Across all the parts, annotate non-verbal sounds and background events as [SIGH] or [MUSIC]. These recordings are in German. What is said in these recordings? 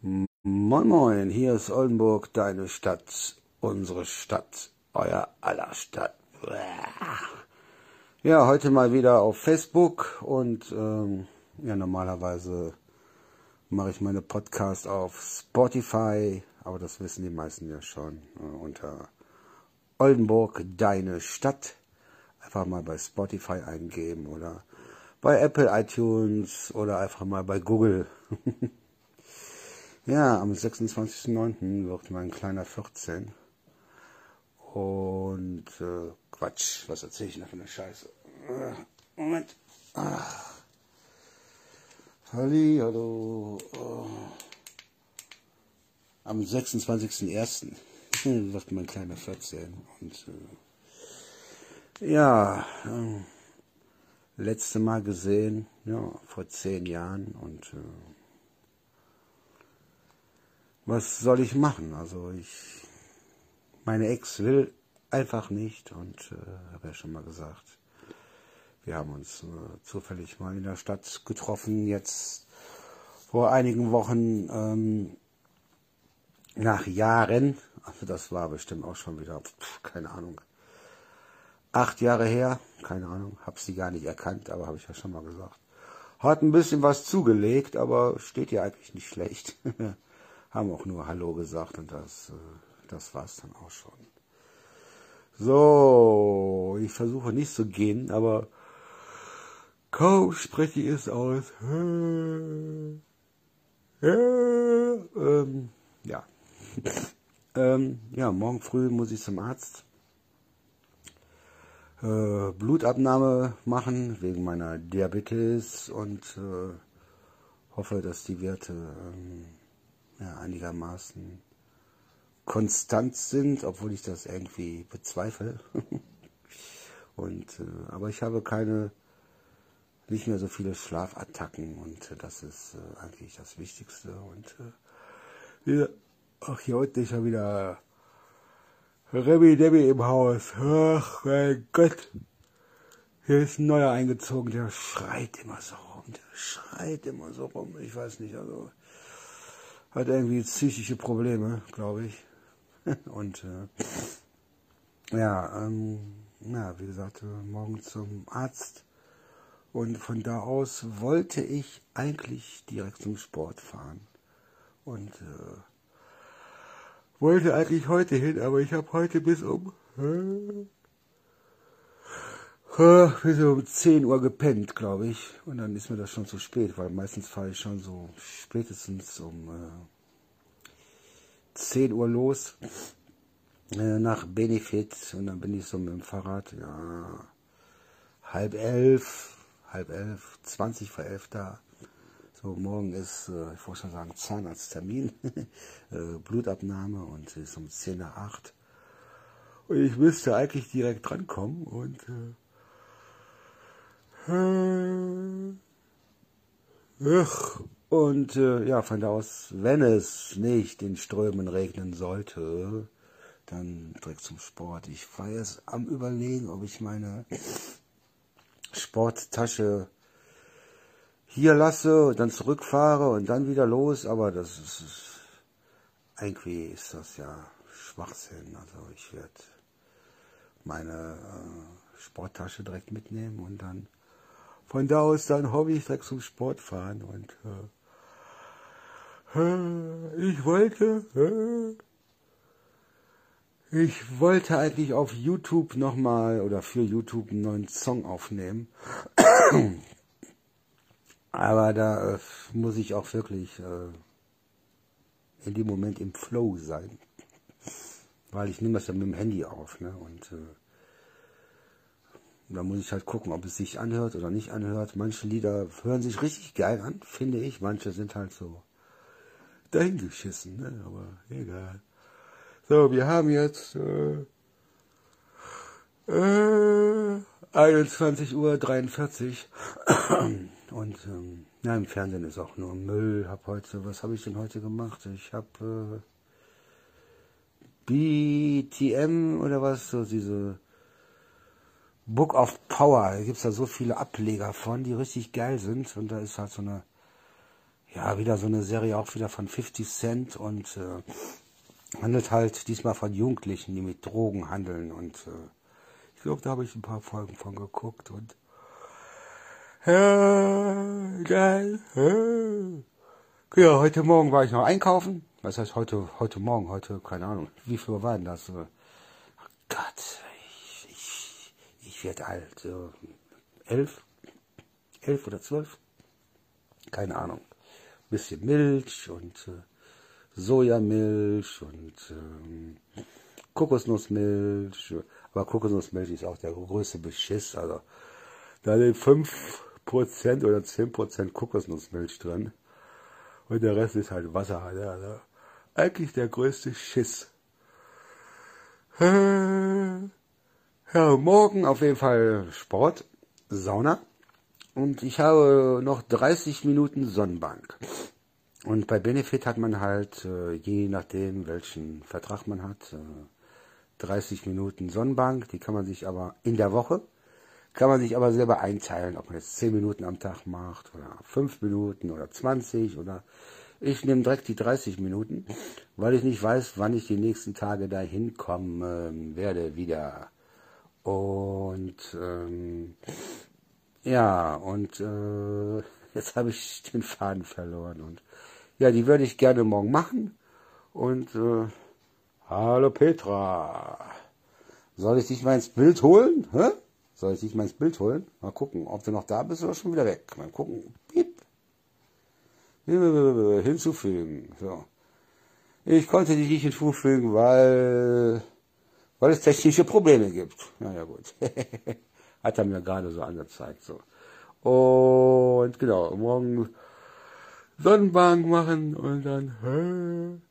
Moin Moin, hier ist Oldenburg, deine Stadt, unsere Stadt, euer aller Stadt. Ja, heute mal wieder auf Facebook und ähm, ja, normalerweise mache ich meine Podcasts auf Spotify, aber das wissen die meisten ja schon, äh, unter Oldenburg, deine Stadt. Einfach mal bei Spotify eingeben oder bei Apple iTunes oder einfach mal bei Google. [LAUGHS] ja, am 26.09. wird mein kleiner 14. Und äh, Quatsch, was erzähle ich noch für eine Scheiße? Äh, Moment. Ach. Halli, hallo. Oh. Am 26.01. [LAUGHS] wird mein kleiner 14. Und äh, ja, äh, letzte Mal gesehen, ja, vor zehn Jahren und äh, was soll ich machen? Also ich, meine Ex will einfach nicht und äh, habe ja schon mal gesagt, wir haben uns äh, zufällig mal in der Stadt getroffen, jetzt vor einigen Wochen ähm, nach Jahren, also das war bestimmt auch schon wieder, pf, keine Ahnung, acht Jahre her, keine Ahnung, habe sie gar nicht erkannt, aber habe ich ja schon mal gesagt. Hat ein bisschen was zugelegt, aber steht ja eigentlich nicht schlecht. [LAUGHS] Haben auch nur Hallo gesagt und das, äh, das war's dann auch schon. So, ich versuche nicht zu gehen, aber kaum spreche ich es aus. Ähm, ja. [LAUGHS] ähm, ja, morgen früh muss ich zum Arzt äh, Blutabnahme machen wegen meiner Diabetes und äh, hoffe, dass die Werte ähm, ja, einigermaßen konstant sind, obwohl ich das irgendwie bezweifle. [LAUGHS] und äh, aber ich habe keine nicht mehr so viele Schlafattacken und äh, das ist äh, eigentlich das Wichtigste und äh, ach hier unten ist ja wieder Remi Demi im Haus. Ach mein Gott. Hier ist ein neuer eingezogen, der schreit immer so rum. Der schreit immer so rum. Ich weiß nicht, also hat irgendwie psychische Probleme, glaube ich. [LAUGHS] Und äh, ja, ähm, ja, wie gesagt, morgen zum Arzt. Und von da aus wollte ich eigentlich direkt zum Sport fahren. Und äh, wollte eigentlich heute hin, aber ich habe heute bis um bis um 10 Uhr gepennt, glaube ich. Und dann ist mir das schon zu spät, weil meistens fahre ich schon so spätestens um äh, 10 Uhr los äh, nach Benefit und dann bin ich so mit dem Fahrrad, ja, halb elf, halb elf, zwanzig vor elf da. So, morgen ist, äh, ich wollte schon sagen, Zahnarzttermin, [LAUGHS] äh, Blutabnahme und es ist um 10 nach 8. Und ich müsste eigentlich direkt drankommen und äh, und äh, ja, von da aus, wenn es nicht in Strömen regnen sollte, dann direkt zum Sport. Ich war jetzt am überlegen, ob ich meine Sporttasche hier lasse, dann zurückfahre und dann wieder los, aber das ist, irgendwie ist das ja Schwachsinn. Also ich werde meine äh, Sporttasche direkt mitnehmen und dann von da aus dann ich direkt zum Sport fahren und äh, äh ich wollte äh, ich wollte eigentlich auf YouTube nochmal oder für YouTube einen neuen Song aufnehmen. Aber da äh, muss ich auch wirklich äh, in dem Moment im Flow sein. Weil ich nehme das ja mit dem Handy auf. Ne? Und äh, da muss ich halt gucken, ob es sich anhört oder nicht anhört. Manche Lieder hören sich richtig geil an, finde ich. Manche sind halt so dahingeschissen. Ne? Aber egal. So, wir haben jetzt äh, äh, 21.43 Uhr. [CLEARS THROAT] Und ähm, ja, im Fernsehen ist auch nur Müll. Hab heute, was habe ich denn heute gemacht? Ich habe äh, BTM oder was, so diese Book of Power. Da gibt's da so viele Ableger von, die richtig geil sind. Und da ist halt so eine, ja, wieder so eine Serie auch wieder von 50 Cent und äh, handelt halt diesmal von Jugendlichen, die mit Drogen handeln und äh, ich glaube, da habe ich ein paar Folgen von geguckt und ja, geil. Ja, heute Morgen war ich noch einkaufen. Was heißt heute, heute Morgen, heute, keine Ahnung, wie viel war denn das? Oh Gott, ich, werde alt. So elf, elf oder zwölf? Keine Ahnung. Bisschen Milch und äh, Sojamilch und ähm, Kokosnussmilch. Aber Kokosnussmilch ist auch der größte Beschiss. Also da sind 5% oder 10% Kokosnussmilch drin. Und der Rest ist halt Wasser. Also eigentlich der größte Schiss. [LAUGHS] Ja, morgen auf jeden Fall Sport, Sauna. Und ich habe noch 30 Minuten Sonnenbank. Und bei Benefit hat man halt, äh, je nachdem, welchen Vertrag man hat, äh, 30 Minuten Sonnenbank. Die kann man sich aber in der Woche, kann man sich aber selber einteilen, ob man jetzt 10 Minuten am Tag macht oder 5 Minuten oder 20 oder ich nehme direkt die 30 Minuten, weil ich nicht weiß, wann ich die nächsten Tage da hinkommen werde wieder. Und ähm, ja, und äh, jetzt habe ich den Faden verloren. Und ja, die würde ich gerne morgen machen. Und äh, hallo Petra, soll ich dich mal ins Bild holen? Hä? Soll ich dich mal ins Bild holen? Mal gucken, ob du noch da bist oder schon wieder weg. Mal gucken. Piep. Hinzufügen. So. Ich konnte dich nicht hinzufügen, weil, weil es technische Probleme gibt. Naja, gut. [LAUGHS] Hat er mir gerade so angezeigt. So. Und genau, morgen Sonnenbank machen und dann.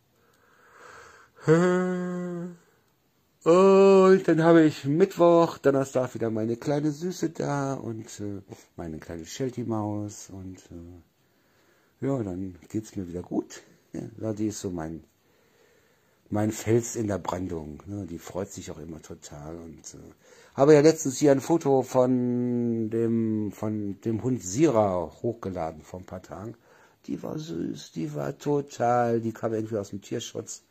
Und dann habe ich Mittwoch, Donnerstag wieder meine kleine Süße da und äh, meine kleine Shelty-Maus und äh, ja, dann geht's mir wieder gut. Ja, die ist so mein, mein Fels in der Brandung. Ne? Die freut sich auch immer total. Und äh, habe ja letztens hier ein Foto von dem, von dem Hund Sira hochgeladen vor ein paar Tagen. Die war süß, die war total, die kam irgendwie aus dem Tierschutz.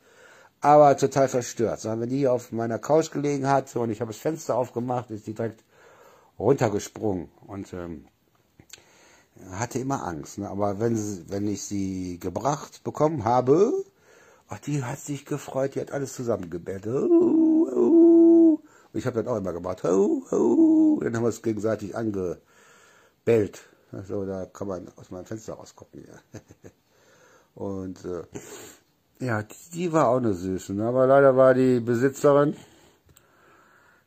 Aber total verstört. So, wenn die hier auf meiner Couch gelegen hat und ich habe das Fenster aufgemacht, ist die direkt runtergesprungen. Und ähm, hatte immer Angst. Ne? Aber wenn, wenn ich sie gebracht bekommen habe, ach, die hat sich gefreut, die hat alles zusammengebettet. Und ich habe das auch immer gemacht. Dann haben wir es gegenseitig angebellt. Also da kann man aus meinem Fenster rausgucken. Ja. [LAUGHS] Und äh, ja, die, die, war auch eine süße. Ne? Aber leider war die Besitzerin,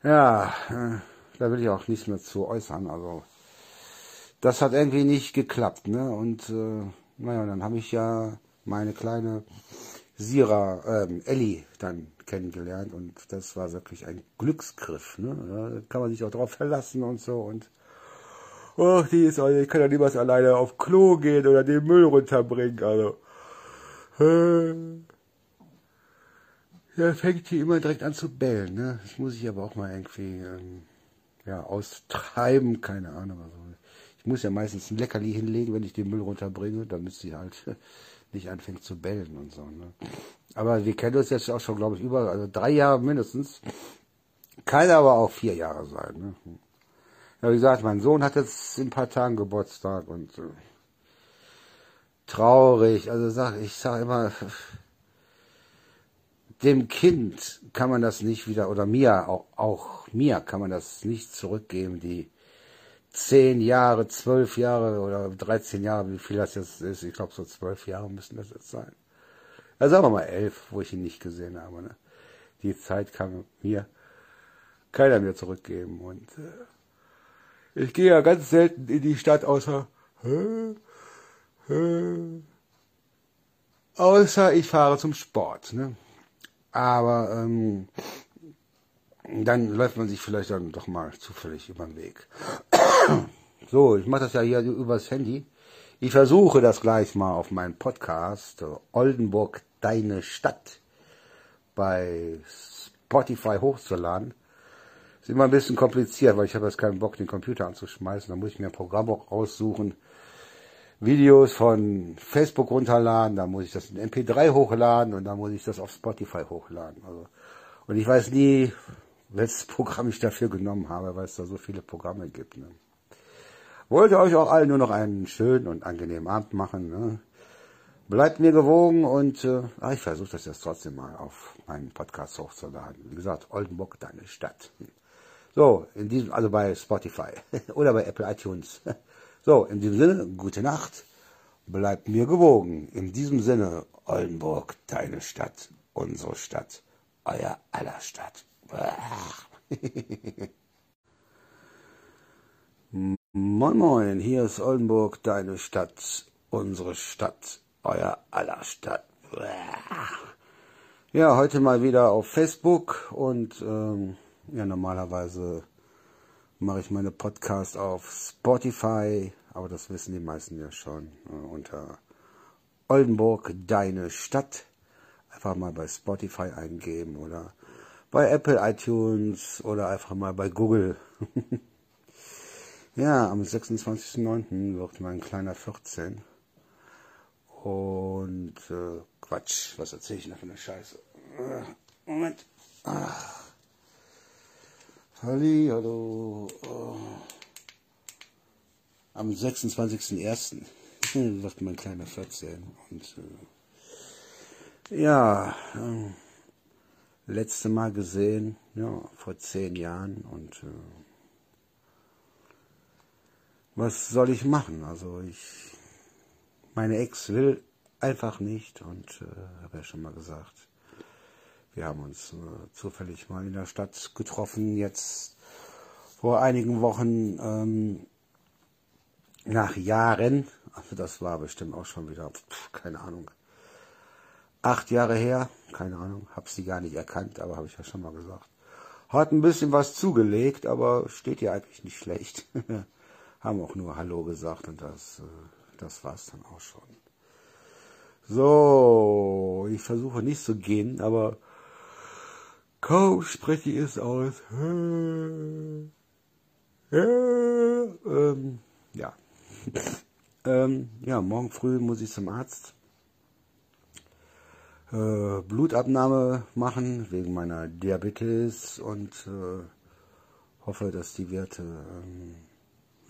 ja, äh, da will ich auch nichts mehr zu äußern. Also das hat irgendwie nicht geklappt, ne? Und äh, naja, dann habe ich ja meine kleine Sira, ähm, Ellie dann kennengelernt und das war wirklich ein Glücksgriff, ne? Da kann man sich auch drauf verlassen und so und oh, die ist ich kann ja niemals alleine auf Klo gehen oder den Müll runterbringen, also. Ja, fängt die immer direkt an zu bellen, ne? Das muss ich aber auch mal irgendwie ähm, ja, austreiben, keine Ahnung. Also ich muss ja meistens ein Leckerli hinlegen, wenn ich den Müll runterbringe, damit sie halt nicht anfängt zu bellen und so. Ne? Aber wir kennen uns jetzt auch schon, glaube ich, über also drei Jahre mindestens. Kann aber auch vier Jahre sein. Ne? Ja, wie gesagt, mein Sohn hat jetzt in ein paar Tagen Geburtstag und äh, traurig. Also sag, ich sage immer, dem Kind kann man das nicht wieder, oder mir, auch, auch mir kann man das nicht zurückgeben, die zehn Jahre, zwölf Jahre oder 13 Jahre, wie viel das jetzt ist. Ich glaube, so zwölf Jahre müssen das jetzt sein. Ja, sagen wir mal elf, wo ich ihn nicht gesehen habe. Ne? Die Zeit kann mir keiner mehr zurückgeben. Und äh, ich gehe ja ganz selten in die Stadt, außer äh, äh, außer ich fahre zum Sport. Ne? Aber ähm, dann läuft man sich vielleicht dann doch mal zufällig über den Weg. So, ich mache das ja hier übers Handy. Ich versuche das gleich mal auf meinen Podcast Oldenburg, deine Stadt bei Spotify hochzuladen. Ist immer ein bisschen kompliziert, weil ich habe jetzt keinen Bock, den Computer anzuschmeißen. Da muss ich mir ein Programm auch raussuchen, Videos von Facebook runterladen, dann muss ich das in MP3 hochladen und dann muss ich das auf Spotify hochladen. Also, und ich weiß nie, welches Programm ich dafür genommen habe, weil es da so viele Programme gibt. Ne? Wollte euch auch allen nur noch einen schönen und angenehmen Abend machen. Ne? Bleibt mir gewogen und äh, ah, ich versuche das jetzt trotzdem mal auf meinen Podcast hochzuladen. Wie gesagt, Oldenburg, deine Stadt. So, in diesem, also bei Spotify [LAUGHS] oder bei Apple iTunes. So, in diesem Sinne, gute Nacht. Bleibt mir gewogen. In diesem Sinne, Oldenburg, deine Stadt, unsere Stadt, euer aller Stadt. [LAUGHS] moin moin, hier ist Oldenburg, deine Stadt, unsere Stadt, euer aller Stadt. Ja, heute mal wieder auf Facebook und ähm, ja, normalerweise mache ich meine Podcasts auf Spotify, aber das wissen die meisten ja schon, äh, unter Oldenburg, deine Stadt. Einfach mal bei Spotify eingeben oder bei Apple iTunes oder einfach mal bei Google. [LAUGHS] ja, am 26.09. wird mein kleiner 14. Und äh, Quatsch, was erzähle ich noch für eine Scheiße? Äh, Moment. Ah. Halli, hallo. Oh. Am 26.01. [LAUGHS] wird mein kleiner 14. Und äh, ja, äh, letzte Mal gesehen, ja, vor zehn Jahren. Und äh, was soll ich machen? Also ich, meine Ex will einfach nicht und äh, habe ja schon mal gesagt, wir haben uns äh, zufällig mal in der Stadt getroffen, jetzt vor einigen Wochen ähm, nach Jahren, also das war bestimmt auch schon wieder, pf, keine Ahnung, acht Jahre her, keine Ahnung, hab sie gar nicht erkannt, aber habe ich ja schon mal gesagt. Hat ein bisschen was zugelegt, aber steht ja eigentlich nicht schlecht. [LAUGHS] haben auch nur Hallo gesagt und das, äh, das war's dann auch schon. So, ich versuche nicht zu gehen, aber Kaum spreche ich es aus. Ähm, ja. [LAUGHS] ähm, ja, morgen früh muss ich zum Arzt. Äh, Blutabnahme machen wegen meiner Diabetes und äh, hoffe, dass die Werte ähm,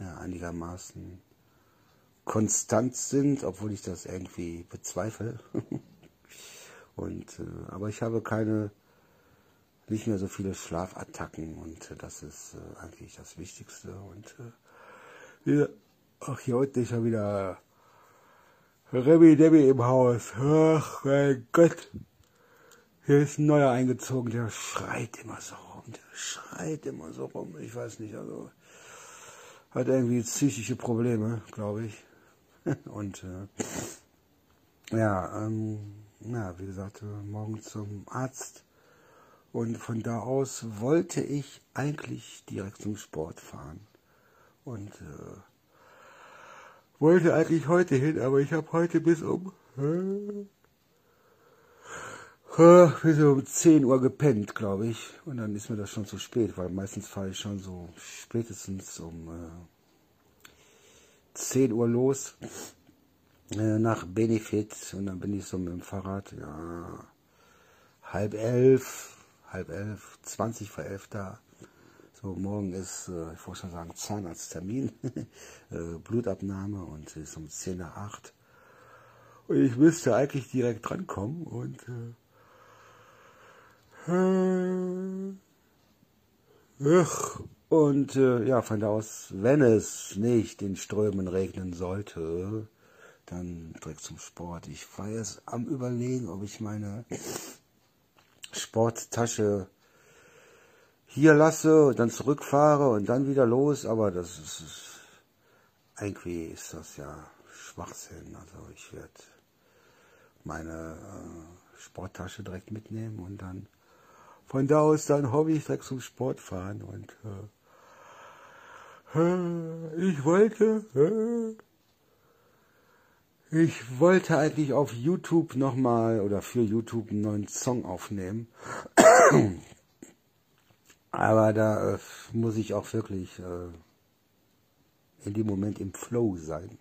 ja, einigermaßen konstant sind, obwohl ich das irgendwie bezweifle. [LAUGHS] und äh, aber ich habe keine nicht mehr so viele Schlafattacken und äh, das ist äh, eigentlich das Wichtigste. Und äh, ja, ach, hier unten ist ja wieder Remy Debbie im Haus. Ach mein Gott. Hier ist ein neuer eingezogen, der schreit immer so rum. Der schreit immer so rum. Ich weiß nicht, also hat irgendwie psychische Probleme, glaube ich. [LAUGHS] Und äh, ja, ähm, ja, wie gesagt, äh, morgen zum Arzt und von da aus wollte ich eigentlich direkt zum Sport fahren. Und äh, wollte eigentlich heute hin, aber ich habe heute bis um äh, bis um 10 Uhr gepennt, glaube ich. Und dann ist mir das schon zu spät, weil meistens fahre ich schon so spätestens um äh, 10 Uhr los äh, nach Benefit und dann bin ich so mit dem Fahrrad, ja, halb elf, halb elf, zwanzig vor elf da. So, morgen ist, äh, ich wollte schon sagen, Zahnarzttermin, [LAUGHS] äh, Blutabnahme und es ist um zehn nach acht. Und ich müsste eigentlich direkt drankommen und äh, und äh, ja, von da aus, wenn es nicht in Strömen regnen sollte, dann direkt zum Sport. Ich war jetzt am überlegen, ob ich meine Sporttasche hier lasse und dann zurückfahre und dann wieder los, aber das ist, irgendwie ist das ja Schwachsinn. Also ich werde meine äh, Sporttasche direkt mitnehmen und dann von da aus dann ich direkt zum Sport fahren und äh, äh ich wollte äh, ich wollte eigentlich auf YouTube nochmal oder für YouTube einen neuen Song aufnehmen. Aber da äh, muss ich auch wirklich äh, in dem Moment im Flow sein.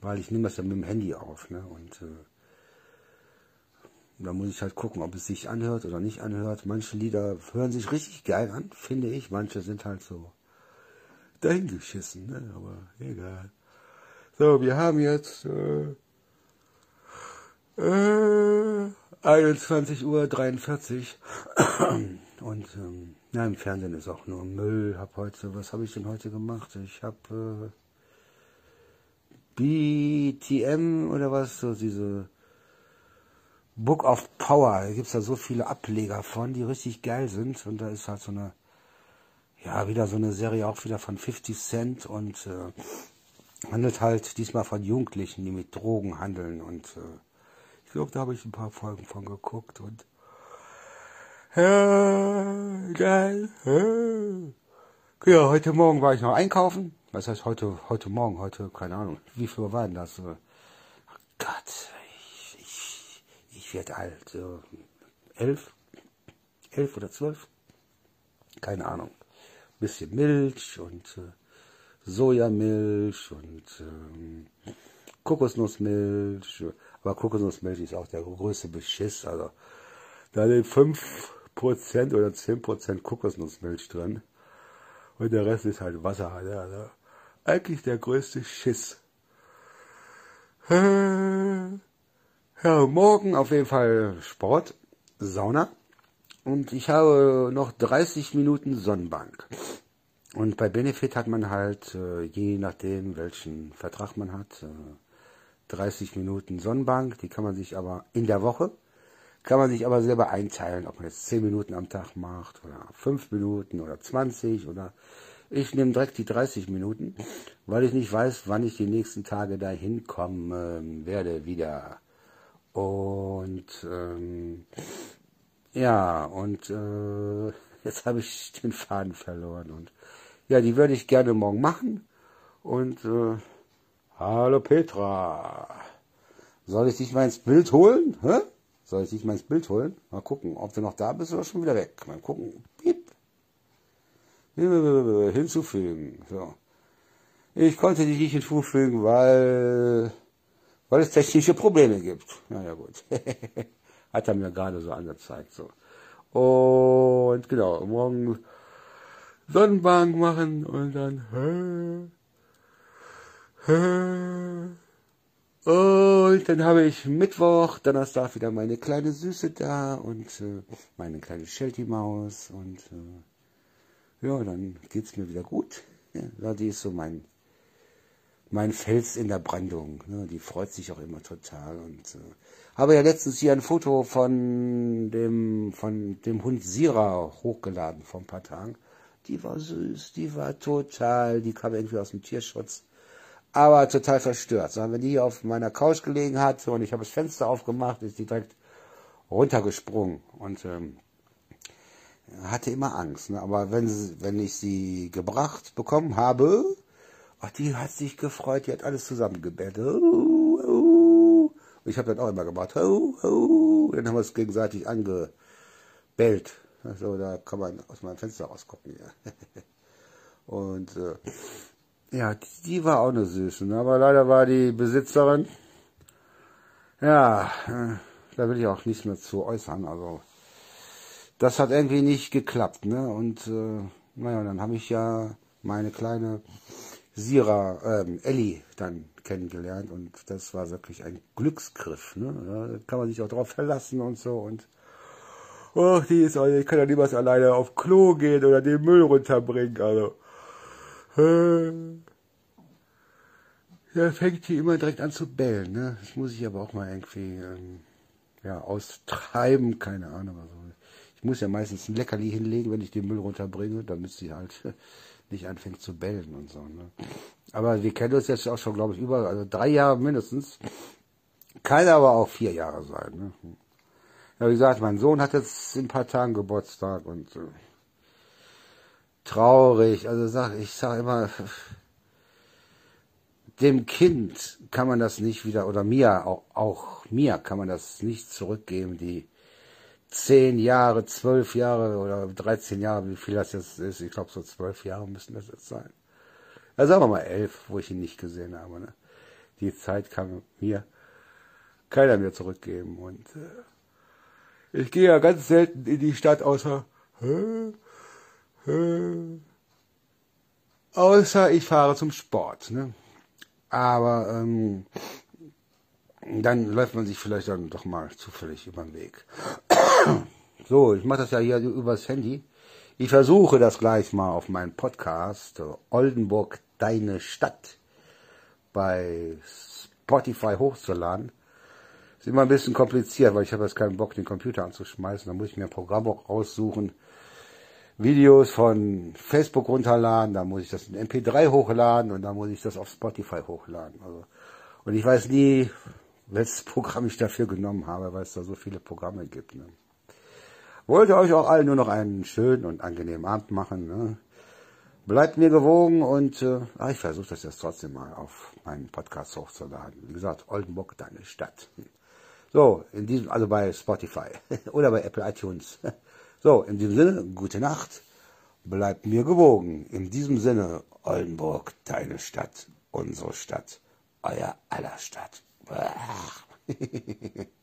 weil ich nehme das ja mit dem Handy auf, ne? Und äh, da muss ich halt gucken, ob es sich anhört oder nicht anhört. Manche Lieder hören sich richtig geil an, finde ich. Manche sind halt so dahingeschissen, ne? Aber egal. So, wir haben jetzt äh, äh, 21 Uhr 43 und ähm, ja, im Fernsehen ist auch nur Müll. Hab heute, was habe ich denn heute gemacht? Ich habe äh, BTM oder was, so diese Book of Power. Da gibt's da so viele Ableger von, die richtig geil sind. Und da ist halt so eine, ja, wieder so eine Serie auch wieder von 50 Cent und äh, handelt halt diesmal von Jugendlichen, die mit Drogen handeln. Und äh, ich glaube, da habe ich ein paar Folgen von geguckt und ja, geil. Ja, heute Morgen war ich noch einkaufen. Was heißt heute, heute Morgen, heute, keine Ahnung. Wie viel war denn das? Oh Gott, ich, werde alt. So elf? Elf oder zwölf? Keine Ahnung. Bisschen Milch und äh, Sojamilch und ähm, Kokosnussmilch. Aber Kokosnussmilch ist auch der größte Beschiss. Also da sind fünf Prozent oder zehn Prozent Kokosnussmilch drin. Und der Rest ist halt Wasser. Also eigentlich der größte Schiss. [LAUGHS] Ja, morgen auf jeden Fall Sport, Sauna. Und ich habe noch 30 Minuten Sonnenbank. Und bei Benefit hat man halt, äh, je nachdem, welchen Vertrag man hat, 30 äh, Minuten Sonnenbank. Die kann man sich aber in der Woche kann man sich aber selber einteilen, ob man jetzt 10 Minuten am Tag macht oder 5 Minuten oder 20 oder ich nehme direkt die 30 Minuten, weil ich nicht weiß, wann ich die nächsten Tage da hinkommen äh, werde wieder. Und ähm, ja, und äh, jetzt habe ich [LAUGHS] den Faden verloren. Und ja, die würde ich gerne morgen machen. Und äh, hallo Petra, soll ich dich mal ins Bild holen? Hä? Soll ich dich mal ins Bild holen? Mal gucken, ob du noch da bist oder schon wieder weg. Mal gucken. Piep. Hinzufügen. So. Ich konnte dich nicht hinzufügen, weil, weil es technische Probleme gibt. Naja, gut. [LAUGHS] Hat er mir gerade so angezeigt. So. Und genau, morgen Sonnenbank machen und dann. Und dann habe ich Mittwoch, Donnerstag wieder meine kleine Süße da und äh, meine kleine Shelty-Maus. Und äh, ja, dann geht's mir wieder gut. Ja, die ist so mein, mein Fels in der Brandung. Ne? Die freut sich auch immer total. Und äh, habe ja letztens hier ein Foto von dem, von dem Hund Sira hochgeladen vor ein paar Tagen. Die war süß, die war total, die kam irgendwie aus dem Tierschutz aber total verstört. Sondern wenn die hier auf meiner Couch gelegen hat und ich habe das Fenster aufgemacht, ist die direkt runtergesprungen und ähm, hatte immer Angst. Ne? Aber wenn, wenn ich sie gebracht bekommen habe, ach, die hat sich gefreut, die hat alles zusammengebettet. Und ich habe dann auch immer gemacht. Dann haben wir es gegenseitig angebellt. Also da kann man aus meinem Fenster rausgucken. Ja. [LAUGHS] und äh, ja, die war auch eine süße, ne? aber leider war die Besitzerin, ja, äh, da will ich auch nichts mehr zu äußern, also das hat irgendwie nicht geklappt, ne? Und äh, naja, dann habe ich ja meine kleine Sira, ähm, Ellie dann kennengelernt und das war wirklich ein Glücksgriff, ne? Da kann man sich auch drauf verlassen und so und oh, die ist, ich kann ja niemals alleine auf Klo gehen oder den Müll runterbringen, also ja, fängt die immer direkt an zu bellen. Ne? Das muss ich aber auch mal irgendwie ähm, ja, austreiben, keine Ahnung. Also, ich muss ja meistens ein Leckerli hinlegen, wenn ich den Müll runterbringe, damit sie halt nicht anfängt zu bellen und so. Ne? Aber wir kennen uns jetzt auch schon, glaube ich, über also drei Jahre mindestens. Kann aber auch vier Jahre sein. Ne? Ja, wie gesagt, mein Sohn hat jetzt in ein paar Tagen Geburtstag und äh, traurig. Also sag, ich sage immer, dem Kind kann man das nicht wieder, oder mir, auch, auch mir kann man das nicht zurückgeben, die zehn Jahre, zwölf Jahre oder dreizehn Jahre, wie viel das jetzt ist, ich glaube so zwölf Jahre müssen das jetzt sein. Ja, sagen wir mal elf, wo ich ihn nicht gesehen habe. Ne? die Zeit kann mir keiner mehr zurückgeben. Und äh, ich gehe ja ganz selten in die Stadt, außer äh, äh, außer ich fahre zum Sport. Ne? Aber ähm, dann läuft man sich vielleicht dann doch mal zufällig über den Weg. So, ich mache das ja hier übers Handy. Ich versuche das gleich mal auf meinen Podcast Oldenburg, deine Stadt bei Spotify hochzuladen. Ist immer ein bisschen kompliziert, weil ich habe jetzt keinen Bock, den Computer anzuschmeißen. Da muss ich mir ein Programm auch raussuchen. Videos von Facebook runterladen, da muss ich das in MP3 hochladen und dann muss ich das auf Spotify hochladen. Also, und ich weiß nie, welches Programm ich dafür genommen habe, weil es da so viele Programme gibt. Ne? Wollte euch auch allen nur noch einen schönen und angenehmen Abend machen. Ne? Bleibt mir gewogen und äh, ich versuche das jetzt trotzdem mal auf meinen Podcast hochzuladen. Wie gesagt, Oldenburg, deine Stadt. So, in diesem, also bei Spotify [LAUGHS] oder bei Apple iTunes. [LAUGHS] So, in diesem Sinne, gute Nacht. Bleibt mir gewogen. In diesem Sinne, Oldenburg, deine Stadt, unsere Stadt, euer aller Stadt. [LAUGHS]